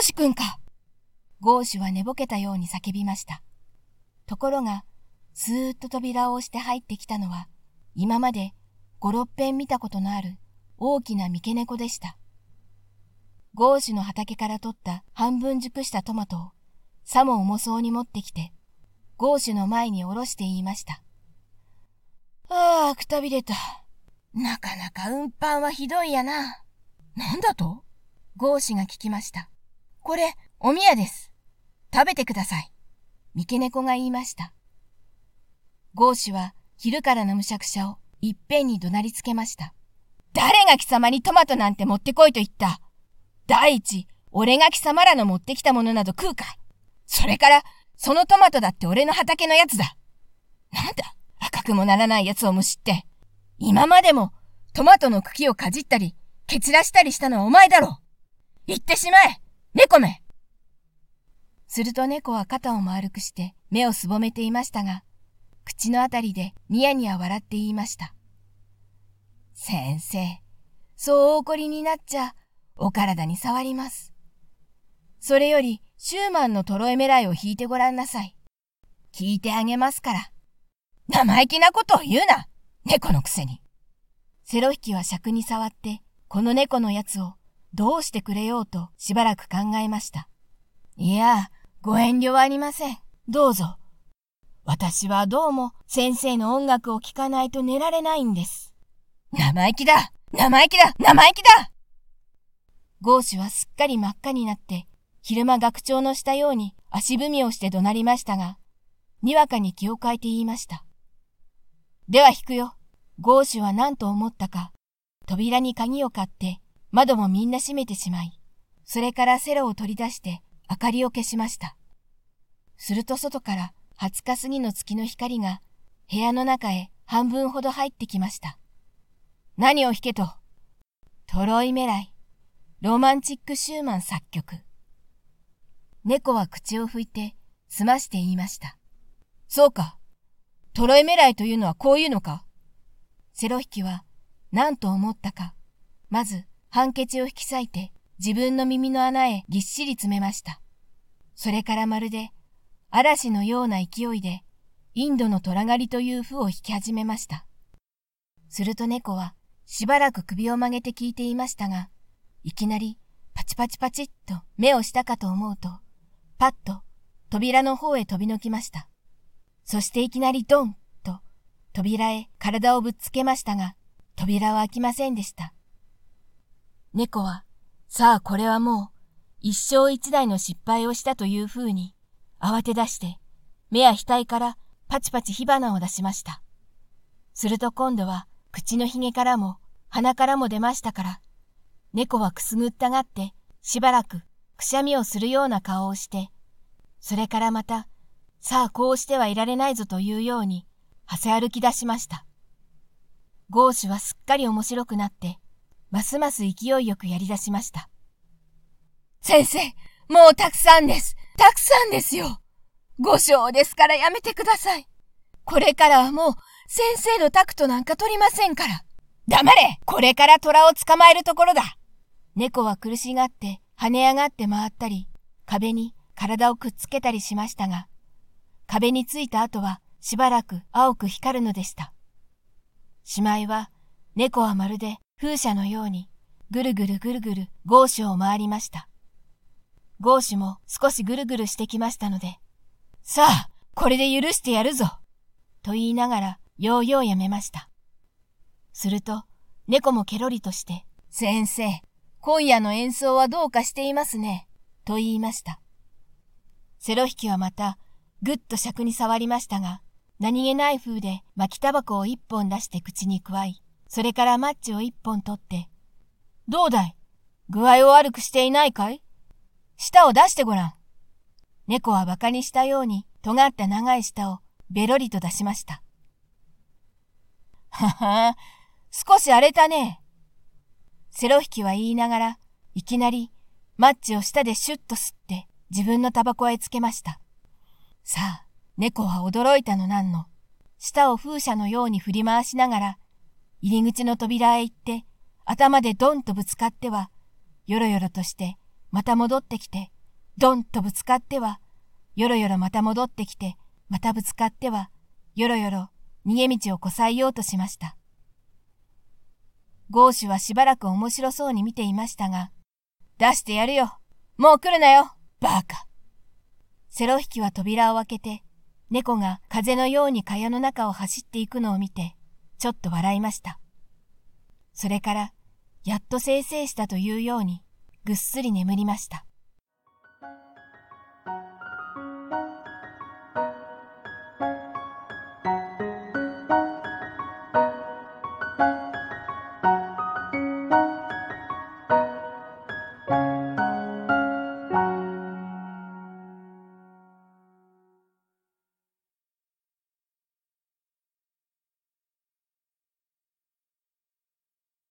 ーシュくんかゴーシュは寝ぼけたように叫びました。ところが、スーッと扉を押して入ってきたのは、今まで五六遍見たことのある大きな三毛猫でした。ゴーシュの畑から取った半分熟したトマトをさも重そうに持ってきて、ゴーシュの前に下ろして言いました。ああ、くたびれた。なかなか運搬はひどいやな。なんだと？ゴーシュが聞きました。これ、おみやです。食べてください。三毛猫が言いました。ゴーシュは昼からのむしゃくしゃをいっぺんに怒鳴りつけました。誰が貴様にトマトなんて持ってこいと言った第一、俺が貴様らの持ってきたものなど食うかそれから、そのトマトだって俺の畑のやつだ。なんだ赤くもならないやつをむしって。今までもトマトの茎をかじったり、蹴散らしたりしたのはお前だろ言ってしまえ猫めすると猫は肩を丸くして目をすぼめていましたが、口のあたりでニヤニヤ笑って言いました。先生、そうお怒りになっちゃ、お体に触ります。それより、シューマンのトロエメライを引いてごらんなさい。聞いてあげますから。生意気なことを言うな猫のくせに。セロ引きは尺に触って、この猫のやつをどうしてくれようとしばらく考えました。いや、ご遠慮はありません。どうぞ。私はどうも先生の音楽を聴かないと寝られないんです。生意気だ生意気だ生意気だゴーシュはすっかり真っ赤になって昼間学長のしたように足踏みをして怒鳴りましたが、にわかに気を変えて言いました。では引くよ。ゴーシュは何と思ったか、扉に鍵を買って窓もみんな閉めてしまい、それからセロを取り出して明かりを消しました。すると外から20日過ぎの月の光が部屋の中へ半分ほど入ってきました。何を弾けと？トロイメライ、ロマンチックシューマン作曲。猫は口を拭いて、済まして言いました。そうか。トロエメライというのはこういうのか？セロ引きは何と思ったか、まずハンケチを引き裂いて自分の耳の穴へぎっしり詰めました。それからまるで嵐のような勢いでインドの虎狩りという符を引き始めました。すると猫はしばらく首を曲げて聞いていましたが、いきなりパチパチパチッと目をしたかと思うと、パッと扉の方へ飛びのきました。そしていきなりドンと扉へ体をぶっつけましたが、扉は開きませんでした。猫は、さあこれはもう一生一台の失敗をしたという風に慌て出して目や額からパチパチ火花を出しました。すると今度は口のひげからも鼻からも出ましたから、猫はくすぐったがってしばらくくしゃみをするような顔をして、それからまた、さあこうしてはいられないぞというように、はせ歩き出しました。ゴーシュはすっかり面白くなって、ますます勢いよくやり出しました。先生、もうたくさんです。たくさんですよ。五章ですからやめてください。これからはもう先生のタクトなんか取りませんから。黙れこれから虎を捕まえるところだ猫は苦しがって跳ね上がって回ったり、壁に体をくっつけたりしましたが、壁についた後はしばらく青く光るのでした。しまいは、猫はまるで風車のように、ぐるぐるぐるぐるゴーシュを回りました。ゴーシュも少しぐるぐるしてきましたので、さあ、これで許してやるぞと言いながら、ようようやめました。すると、猫もケロリとして、先生、今夜の演奏はどうかしていますね、と言いました。セロ引きはまた、ぐっと尺に触りましたが、何気ない風で巻きタバコを一本出して口にくわい、それからマッチを一本取って、どうだい？具合を悪くしていないかい？舌を出してごらん。猫は馬鹿にしたように尖った長い舌をベロリと出しました。はは、少し荒れたね。セロ引きは言いながら、いきなりマッチを舌でシュッと吸って自分のタバコへつけました。さあ、猫は驚いたのなんの。舌を風車のように振り回しながら、入り口の扉へ行って、頭でドンとぶつかっては、よろよろとしてまた戻ってきて、ドンとぶつかっては、よろよろまた戻ってきて、またぶつかっては、よろよろ逃げ道をこさえようとしました。ゴーシュはしばらく面白そうに見ていましたが、出してやるよ。もう来るなよ。バカ。セロ引きは扉を開けて、猫が風のように蚊帳の中を走っていくのを見て、ちょっと笑いました。それから、やっと生成したというように、ぐっすり眠りました。